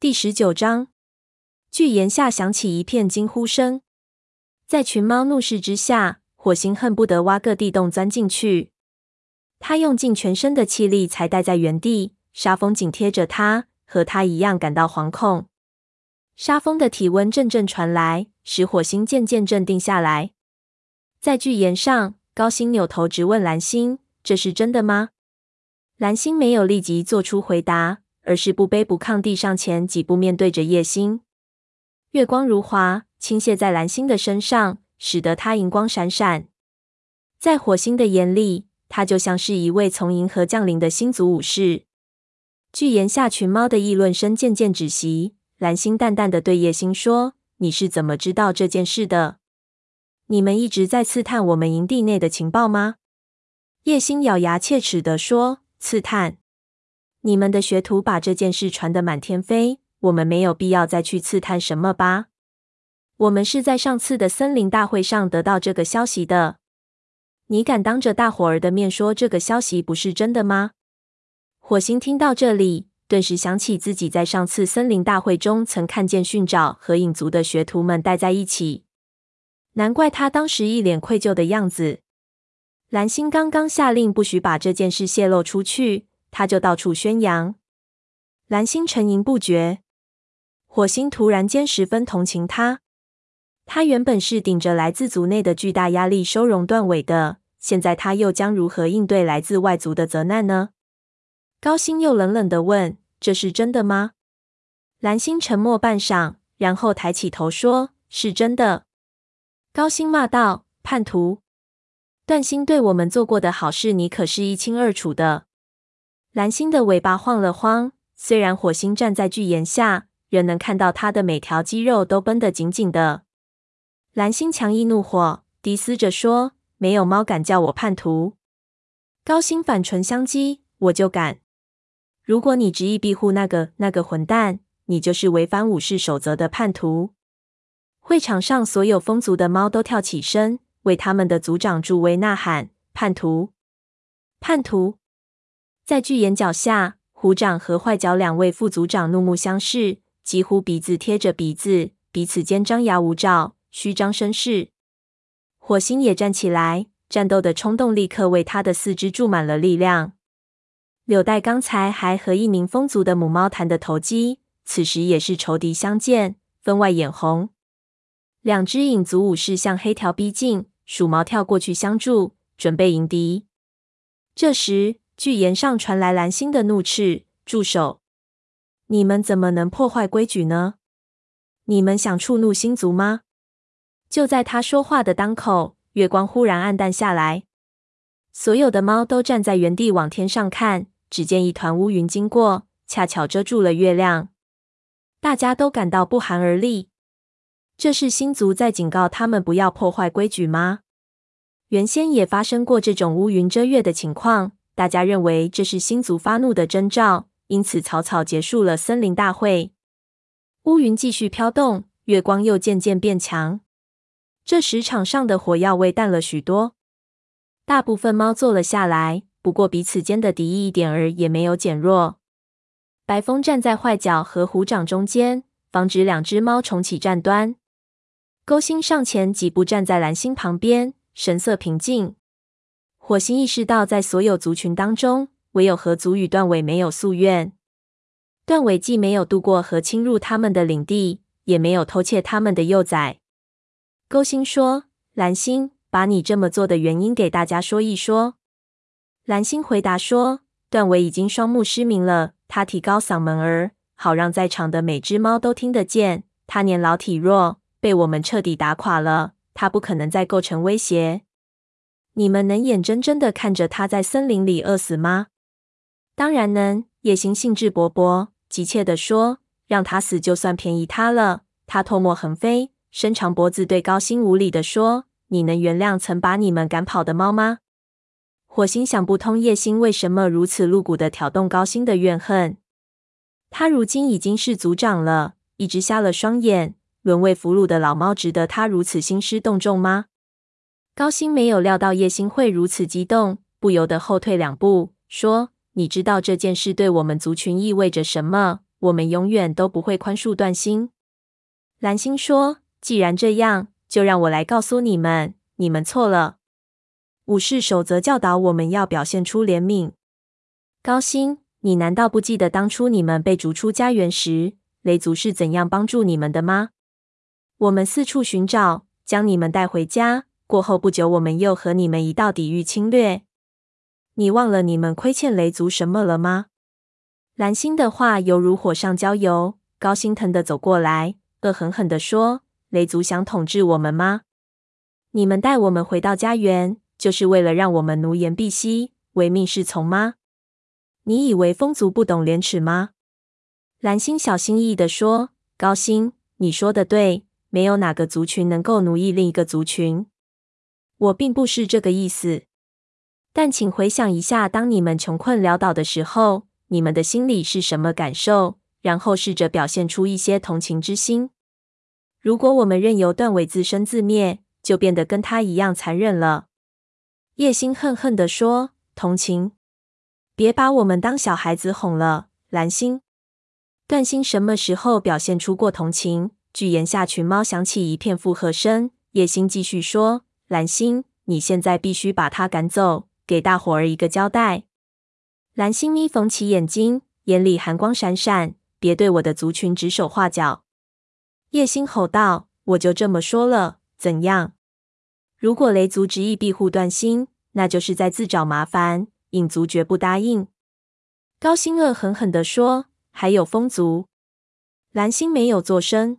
第十九章，巨岩下响起一片惊呼声，在群猫怒视之下，火星恨不得挖个地洞钻进去。他用尽全身的气力才待在原地，沙风紧贴着他，和他一样感到惶恐。沙风的体温阵阵传来，使火星渐渐镇定下来。在巨岩上，高星扭头直问蓝星：“这是真的吗？”蓝星没有立即做出回答。而是不卑不亢地上前几步，面对着叶星。月光如华，倾泻在蓝星的身上，使得他银光闪闪。在火星的眼里，他就像是一位从银河降临的星族武士。巨岩下群猫的议论声渐渐止息。蓝星淡淡的对叶星说：“你是怎么知道这件事的？你们一直在刺探我们营地内的情报吗？”叶星咬牙切齿地说：“刺探。”你们的学徒把这件事传得满天飞，我们没有必要再去刺探什么吧？我们是在上次的森林大会上得到这个消息的。你敢当着大伙儿的面说这个消息不是真的吗？火星听到这里，顿时想起自己在上次森林大会中曾看见训爪和影族的学徒们待在一起，难怪他当时一脸愧疚的样子。蓝星刚刚下令不许把这件事泄露出去。他就到处宣扬，蓝星沉吟不绝。火星突然间十分同情他。他原本是顶着来自族内的巨大压力收容断尾的，现在他又将如何应对来自外族的责难呢？高星又冷冷地问：“这是真的吗？”蓝星沉默半晌，然后抬起头说：“是真的。”高星骂道：“叛徒！段星对我们做过的好事，你可是一清二楚的。”蓝星的尾巴晃了晃，虽然火星站在巨岩下，仍能看到它的每条肌肉都绷得紧紧的。蓝星强抑怒火，低嘶着说：“没有猫敢叫我叛徒。”高星反唇相讥：“我就敢！如果你执意庇护那个那个混蛋，你就是违反武士守则的叛徒。”会场上所有风族的猫都跳起身，为他们的族长助威呐喊：“叛徒！叛徒！”在巨岩脚下，虎掌和坏角两位副族长怒目相视，几乎鼻子贴着鼻子，彼此间张牙舞爪，虚张声势。火星也站起来，战斗的冲动立刻为他的四肢注满了力量。柳带刚才还和一名风族的母猫谈得投机，此时也是仇敌相见，分外眼红。两只影族武士向黑条逼近，鼠毛跳过去相助，准备迎敌。这时，巨岩上传来蓝星的怒斥：“住手！你们怎么能破坏规矩呢？你们想触怒星族吗？”就在他说话的当口，月光忽然暗淡下来，所有的猫都站在原地往天上看。只见一团乌云经过，恰巧遮住了月亮，大家都感到不寒而栗。这是星族在警告他们不要破坏规矩吗？原先也发生过这种乌云遮月的情况。大家认为这是星族发怒的征兆，因此草草结束了森林大会。乌云继续飘动，月光又渐渐变强。这时，场上的火药味淡了许多。大部分猫坐了下来，不过彼此间的敌意一点儿也没有减弱。白风站在坏角和虎掌中间，防止两只猫重启战端。勾星上前几步，站在蓝星旁边，神色平静。火星意识到，在所有族群当中，唯有河族与断尾没有夙愿。断尾既没有渡过河侵入他们的领地，也没有偷窃他们的幼崽。勾星说：“蓝星，把你这么做的原因给大家说一说。”蓝星回答说：“断尾已经双目失明了。”他提高嗓门儿，好让在场的每只猫都听得见。他年老体弱，被我们彻底打垮了。他不可能再构成威胁。你们能眼睁睁的看着他在森林里饿死吗？当然能。叶星兴致勃勃、急切地说：“让他死就算便宜他了。”他唾沫横飞，伸长脖子对高星无礼地说：“你能原谅曾把你们赶跑的猫吗？”火星想不通叶星为什么如此露骨地挑动高星的怨恨。他如今已经是族长了，一只瞎了双眼、沦为俘虏的老猫，值得他如此兴师动众吗？高星没有料到叶星会如此激动，不由得后退两步，说：“你知道这件事对我们族群意味着什么？我们永远都不会宽恕断星。”蓝星说：“既然这样，就让我来告诉你们，你们错了。武士守则教导我们要表现出怜悯。高星，你难道不记得当初你们被逐出家园时，雷族是怎样帮助你们的吗？我们四处寻找，将你们带回家。过后不久，我们又和你们一道抵御侵略。你忘了你们亏欠雷族什么了吗？”蓝星的话犹如火上浇油，高心疼的走过来，恶狠狠地说：“雷族想统治我们吗？你们带我们回到家园，就是为了让我们奴颜婢膝、唯命是从吗？你以为风族不懂廉耻吗？”蓝星小心翼翼的说：“高星，你说的对，没有哪个族群能够奴役另一个族群。我并不是这个意思。但请回想一下，当你们穷困潦倒的时候。”你们的心里是什么感受？然后试着表现出一些同情之心。如果我们任由断尾自生自灭，就变得跟他一样残忍了。叶星恨恨地说：“同情？别把我们当小孩子哄了。”蓝星、断星什么时候表现出过同情？巨岩下群猫响起一片附和声。叶星继续说：“蓝星，你现在必须把他赶走，给大伙儿一个交代。”蓝星眯缝起眼睛，眼里寒光闪闪。别对我的族群指手画脚！叶星吼道：“我就这么说了，怎样？如果雷族执意庇护断星，那就是在自找麻烦。影族绝不答应。”高星恶狠狠地说：“还有风族。”蓝星没有作声。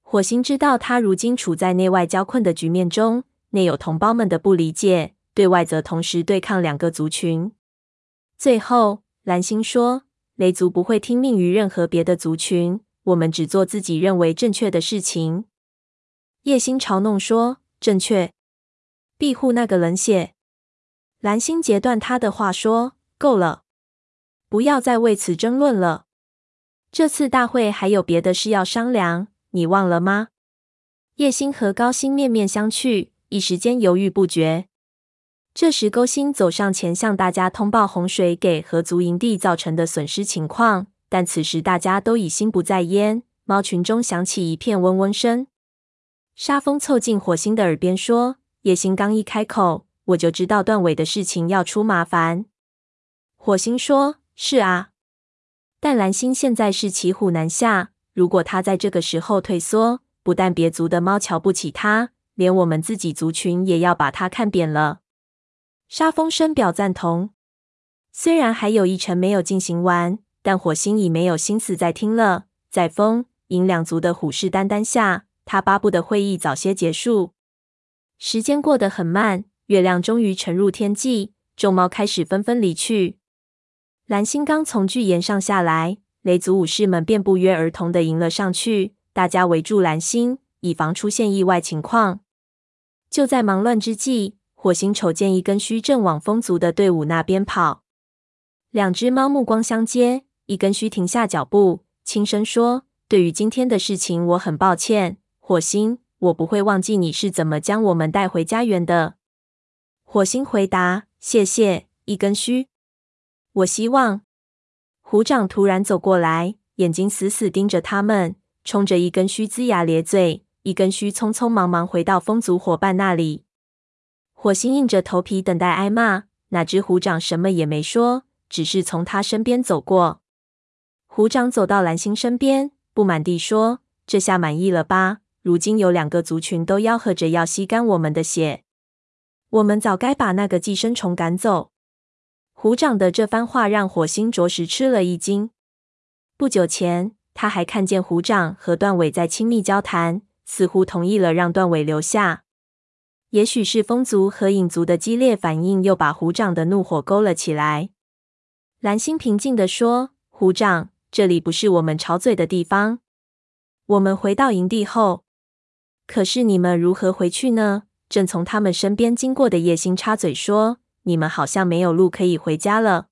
火星知道他如今处在内外交困的局面中，内有同胞们的不理解，对外则同时对抗两个族群。最后，蓝星说：“雷族不会听命于任何别的族群，我们只做自己认为正确的事情。”叶星嘲弄说：“正确？庇护那个冷血？”蓝星截断他的话说：“够了，不要再为此争论了。这次大会还有别的事要商量，你忘了吗？”叶星和高星面面相觑，一时间犹豫不决。这时，勾星走上前，向大家通报洪水给河族营地造成的损失情况。但此时大家都已心不在焉，猫群中响起一片嗡嗡声。沙风凑近火星的耳边说：“叶星刚一开口，我就知道断尾的事情要出麻烦。”火星说：“是啊，但蓝星现在是骑虎难下，如果他在这个时候退缩，不但别族的猫瞧不起他，连我们自己族群也要把他看扁了。”沙风深表赞同。虽然还有一程没有进行完，但火星已没有心思再听了。在风、银两族的虎视眈眈下，他巴不得会议早些结束。时间过得很慢，月亮终于沉入天际，众猫开始纷纷离去。蓝星刚从巨岩上下来，雷族武士们便不约而同地迎了上去，大家围住蓝星，以防出现意外情况。就在忙乱之际，火星瞅见一根须正往风族的队伍那边跑，两只猫目光相接，一根须停下脚步，轻声说：“对于今天的事情，我很抱歉，火星，我不会忘记你是怎么将我们带回家园的。”火星回答：“谢谢，一根须。”我希望虎掌突然走过来，眼睛死死盯着他们，冲着一根须龇牙咧嘴，一根须匆匆忙忙回到风族伙伴那里。火星硬着头皮等待挨骂，哪知虎掌什么也没说，只是从他身边走过。虎掌走到蓝星身边，不满地说：“这下满意了吧？如今有两个族群都吆喝着要吸干我们的血，我们早该把那个寄生虫赶走。”虎掌的这番话让火星着实吃了一惊。不久前，他还看见虎掌和断尾在亲密交谈，似乎同意了让段尾留下。也许是风族和影族的激烈反应，又把虎掌的怒火勾了起来。蓝星平静地说：“虎掌，这里不是我们吵嘴的地方。我们回到营地后，可是你们如何回去呢？”正从他们身边经过的叶星插嘴说：“你们好像没有路可以回家了。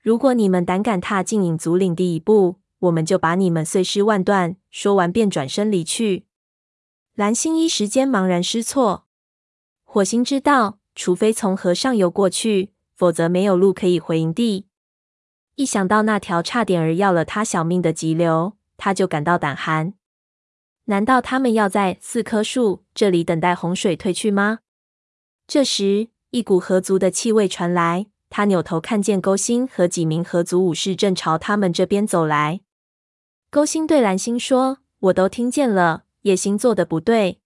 如果你们胆敢踏进影族领地一步，我们就把你们碎尸万段。”说完便转身离去。蓝星一时间茫然失措。火星知道，除非从河上游过去，否则没有路可以回营地。一想到那条差点儿要了他小命的急流，他就感到胆寒。难道他们要在四棵树这里等待洪水退去吗？这时，一股河族的气味传来。他扭头看见勾星和几名河族武士正朝他们这边走来。勾星对蓝星说：“我都听见了，叶星做的不对。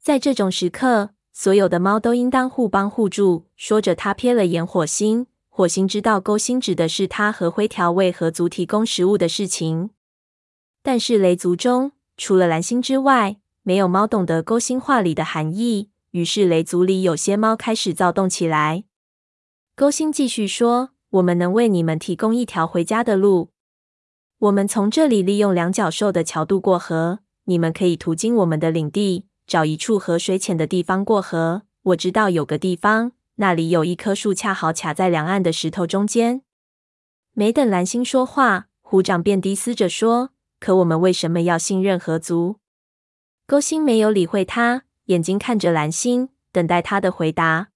在这种时刻，所有的猫都应当互帮互助。”说着，他瞥了眼火星。火星知道勾星指的是他和灰条为河族提供食物的事情，但是雷族中除了蓝星之外，没有猫懂得勾心话里的含义。于是，雷族里有些猫开始躁动起来。勾心继续说：“我们能为你们提供一条回家的路。我们从这里利用两脚兽的桥渡过河，你们可以途经我们的领地，找一处河水浅的地方过河。我知道有个地方，那里有一棵树，恰好卡在两岸的石头中间。”没等蓝星说话，虎掌便低嘶着说：“可我们为什么要信任河族？”勾星没有理会他，眼睛看着蓝星，等待他的回答。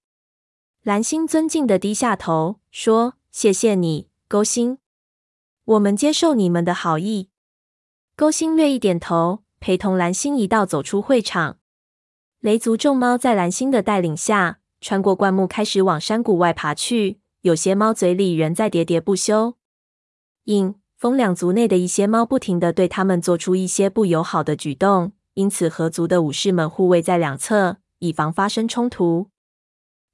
蓝星尊敬的低下头，说：“谢谢你，勾星。我们接受你们的好意。”勾星略一点头，陪同蓝星一道走出会场。雷族众猫在蓝星的带领下，穿过灌木，开始往山谷外爬去。有些猫嘴里仍在喋喋不休。影、风两族内的一些猫不停地对他们做出一些不友好的举动，因此河族的武士们护卫在两侧，以防发生冲突。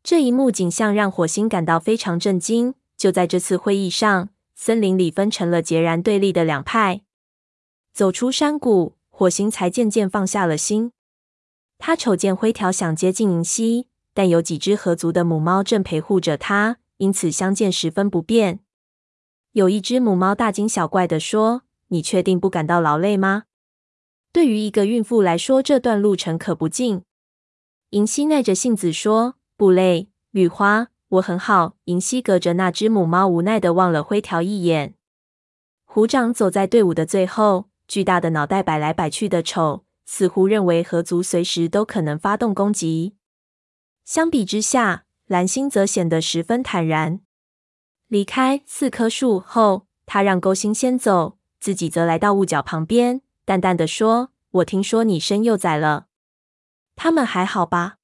这一幕景象让火星感到非常震惊。就在这次会议上，森林里分成了截然对立的两派。走出山谷，火星才渐渐放下了心。他瞅见灰条想接近银溪，但有几只合族的母猫正陪护着它，因此相见十分不便。有一只母猫大惊小怪地说：“你确定不感到劳累吗？对于一个孕妇来说，这段路程可不近。”银溪耐着性子说。不累，绿花，我很好。银溪隔着那只母猫无奈地望了灰条一眼。虎掌走在队伍的最后，巨大的脑袋摆来摆去的丑，似乎认为河族随时都可能发动攻击。相比之下，蓝星则显得十分坦然。离开四棵树后，他让勾星先走，自己则来到雾角旁边，淡淡的说：“我听说你生幼崽了，他们还好吧？”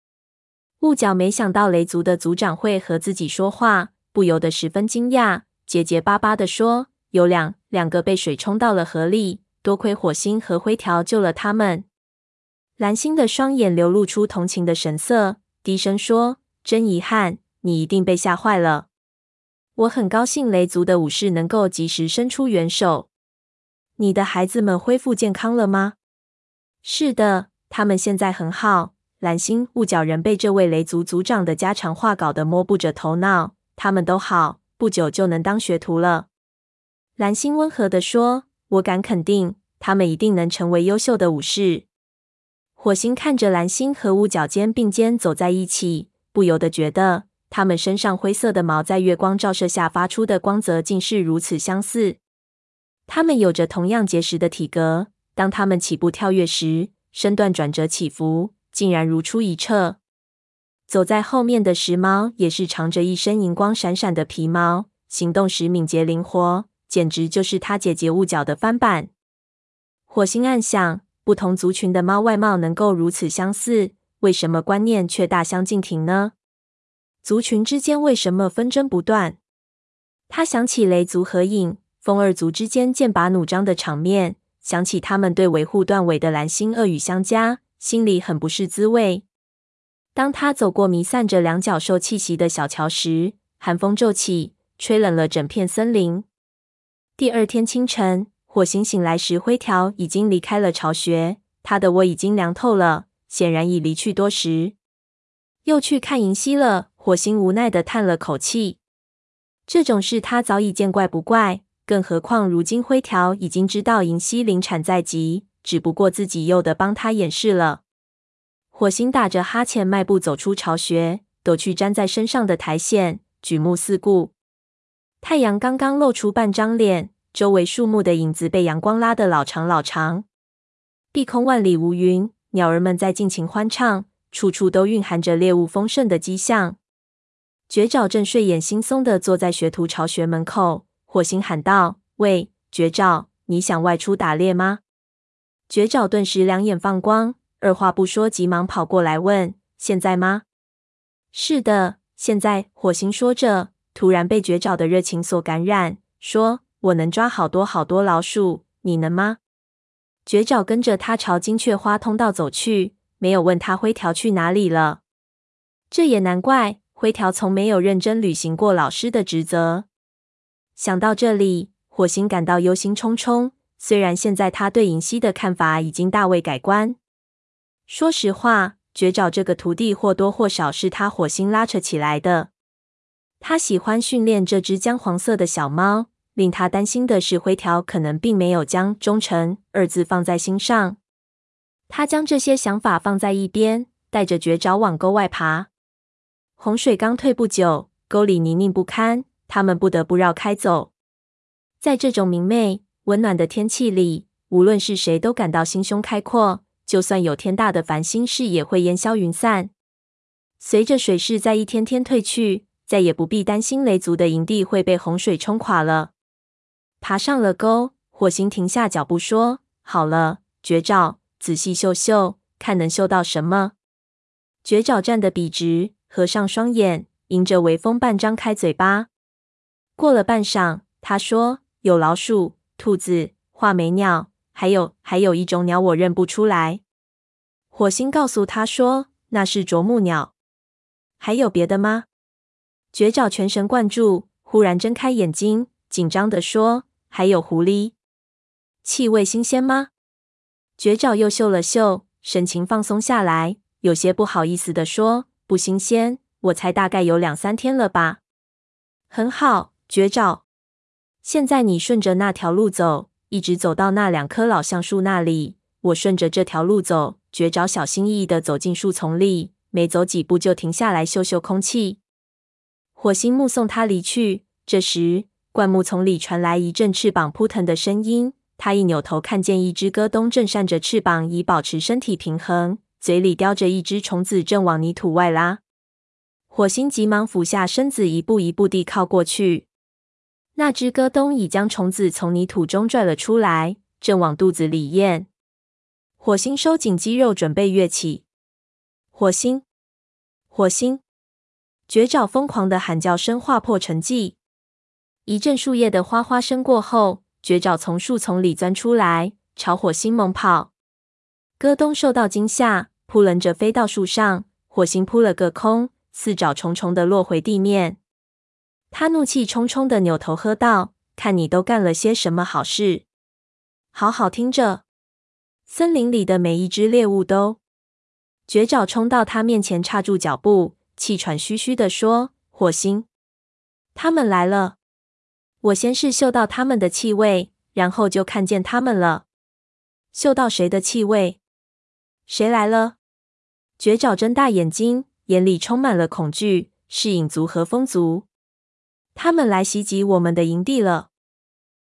雾角没想到雷族的族长会和自己说话，不由得十分惊讶，结结巴巴的说：“有两两个被水冲到了河里，多亏火星和灰条救了他们。”蓝星的双眼流露出同情的神色，低声说：“真遗憾，你一定被吓坏了。我很高兴雷族的武士能够及时伸出援手。你的孩子们恢复健康了吗？”“是的，他们现在很好。”蓝星、雾角人被这位雷族族长的家常话搞得摸不着头脑。他们都好，不久就能当学徒了。蓝星温和地说：“我敢肯定，他们一定能成为优秀的武士。”火星看着蓝星和雾角肩并肩走在一起，不由得觉得他们身上灰色的毛在月光照射下发出的光泽竟是如此相似。他们有着同样结实的体格，当他们起步跳跃时，身段转折起伏。竟然如出一辙。走在后面的石猫也是长着一身银光闪闪的皮毛，行动时敏捷灵活，简直就是他姐姐雾角的翻版。火星暗想：不同族群的猫外貌能够如此相似，为什么观念却大相径庭呢？族群之间为什么纷争不断？他想起雷族合影、风二族之间剑拔弩张的场面，想起他们对维护断尾的蓝星恶语相加。心里很不是滋味。当他走过弥散着两脚兽气息的小桥时，寒风骤起，吹冷了整片森林。第二天清晨，火星醒来时，灰条已经离开了巢穴，他的窝已经凉透了，显然已离去多时。又去看银溪了，火星无奈地叹了口气。这种事他早已见怪不怪，更何况如今灰条已经知道银溪临产在即。只不过自己又得帮他掩饰了。火星打着哈欠，迈步走出巢穴，抖去粘在身上的苔藓，举目四顾。太阳刚刚露出半张脸，周围树木的影子被阳光拉得老长老长。碧空万里无云，鸟儿们在尽情欢唱，处处都蕴含着猎物丰盛的迹象。绝爪正睡眼惺忪地坐在学徒巢穴门口，火星喊道：“喂，绝爪，你想外出打猎吗？”绝爪顿时两眼放光，二话不说，急忙跑过来问：“现在吗？”“是的，现在。”火星说着，突然被绝爪的热情所感染，说：“我能抓好多好多老鼠，你能吗？”绝爪跟着他朝金雀花通道走去，没有问他灰条去哪里了。这也难怪，灰条从没有认真履行过老师的职责。想到这里，火星感到忧心忡忡。虽然现在他对银溪的看法已经大为改观。说实话，绝爪这个徒弟或多或少是他火星拉扯起来的。他喜欢训练这只姜黄色的小猫。令他担心的是，灰条可能并没有将“忠诚”二字放在心上。他将这些想法放在一边，带着绝爪往沟外爬。洪水刚退不久，沟里泥泞不堪，他们不得不绕开走。在这种明媚温暖的天气里，无论是谁都感到心胸开阔。就算有天大的烦心事，也会烟消云散。随着水势在一天天退去，再也不必担心雷族的营地会被洪水冲垮了。爬上了沟，火星停下脚步说：“好了，绝爪，仔细嗅嗅，看能嗅到什么。”绝爪站得笔直，合上双眼，迎着微风半张开嘴巴。过了半晌，他说：“有老鼠、兔子、画眉鸟，还有还有一种鸟，我认不出来。”火星告诉他说：“那是啄木鸟。”还有别的吗？绝爪全神贯注，忽然睁开眼睛，紧张地说。还有狐狸，气味新鲜吗？绝爪又嗅了嗅，神情放松下来，有些不好意思地说：“不新鲜，我猜大概有两三天了吧。”很好，绝爪。现在你顺着那条路走，一直走到那两棵老橡树那里。我顺着这条路走。绝爪小心翼翼地走进树丛里，没走几步就停下来嗅嗅空气。火星目送他离去，这时。灌木丛里传来一阵翅膀扑腾的声音，他一扭头，看见一只鸽冬正扇着翅膀以保持身体平衡，嘴里叼着一只虫子，正往泥土外拉。火星急忙俯下身子，一步一步地靠过去。那只鸽冬已将虫子从泥土中拽了出来，正往肚子里咽。火星收紧肌肉，准备跃起。火星，火星！绝爪疯狂的喊叫声划破沉寂。一阵树叶的哗哗声过后，绝爪从树丛里钻出来，朝火星猛跑。戈东受到惊吓，扑棱着飞到树上。火星扑了个空，四爪重重的落回地面。他怒气冲冲的扭头喝道：“看你都干了些什么好事！好好听着，森林里的每一只猎物都……”绝爪冲到他面前，刹住脚步，气喘吁吁的说：“火星，他们来了。”我先是嗅到他们的气味，然后就看见他们了。嗅到谁的气味？谁来了？绝爪睁大眼睛，眼里充满了恐惧。是影族和风族，他们来袭击我们的营地了。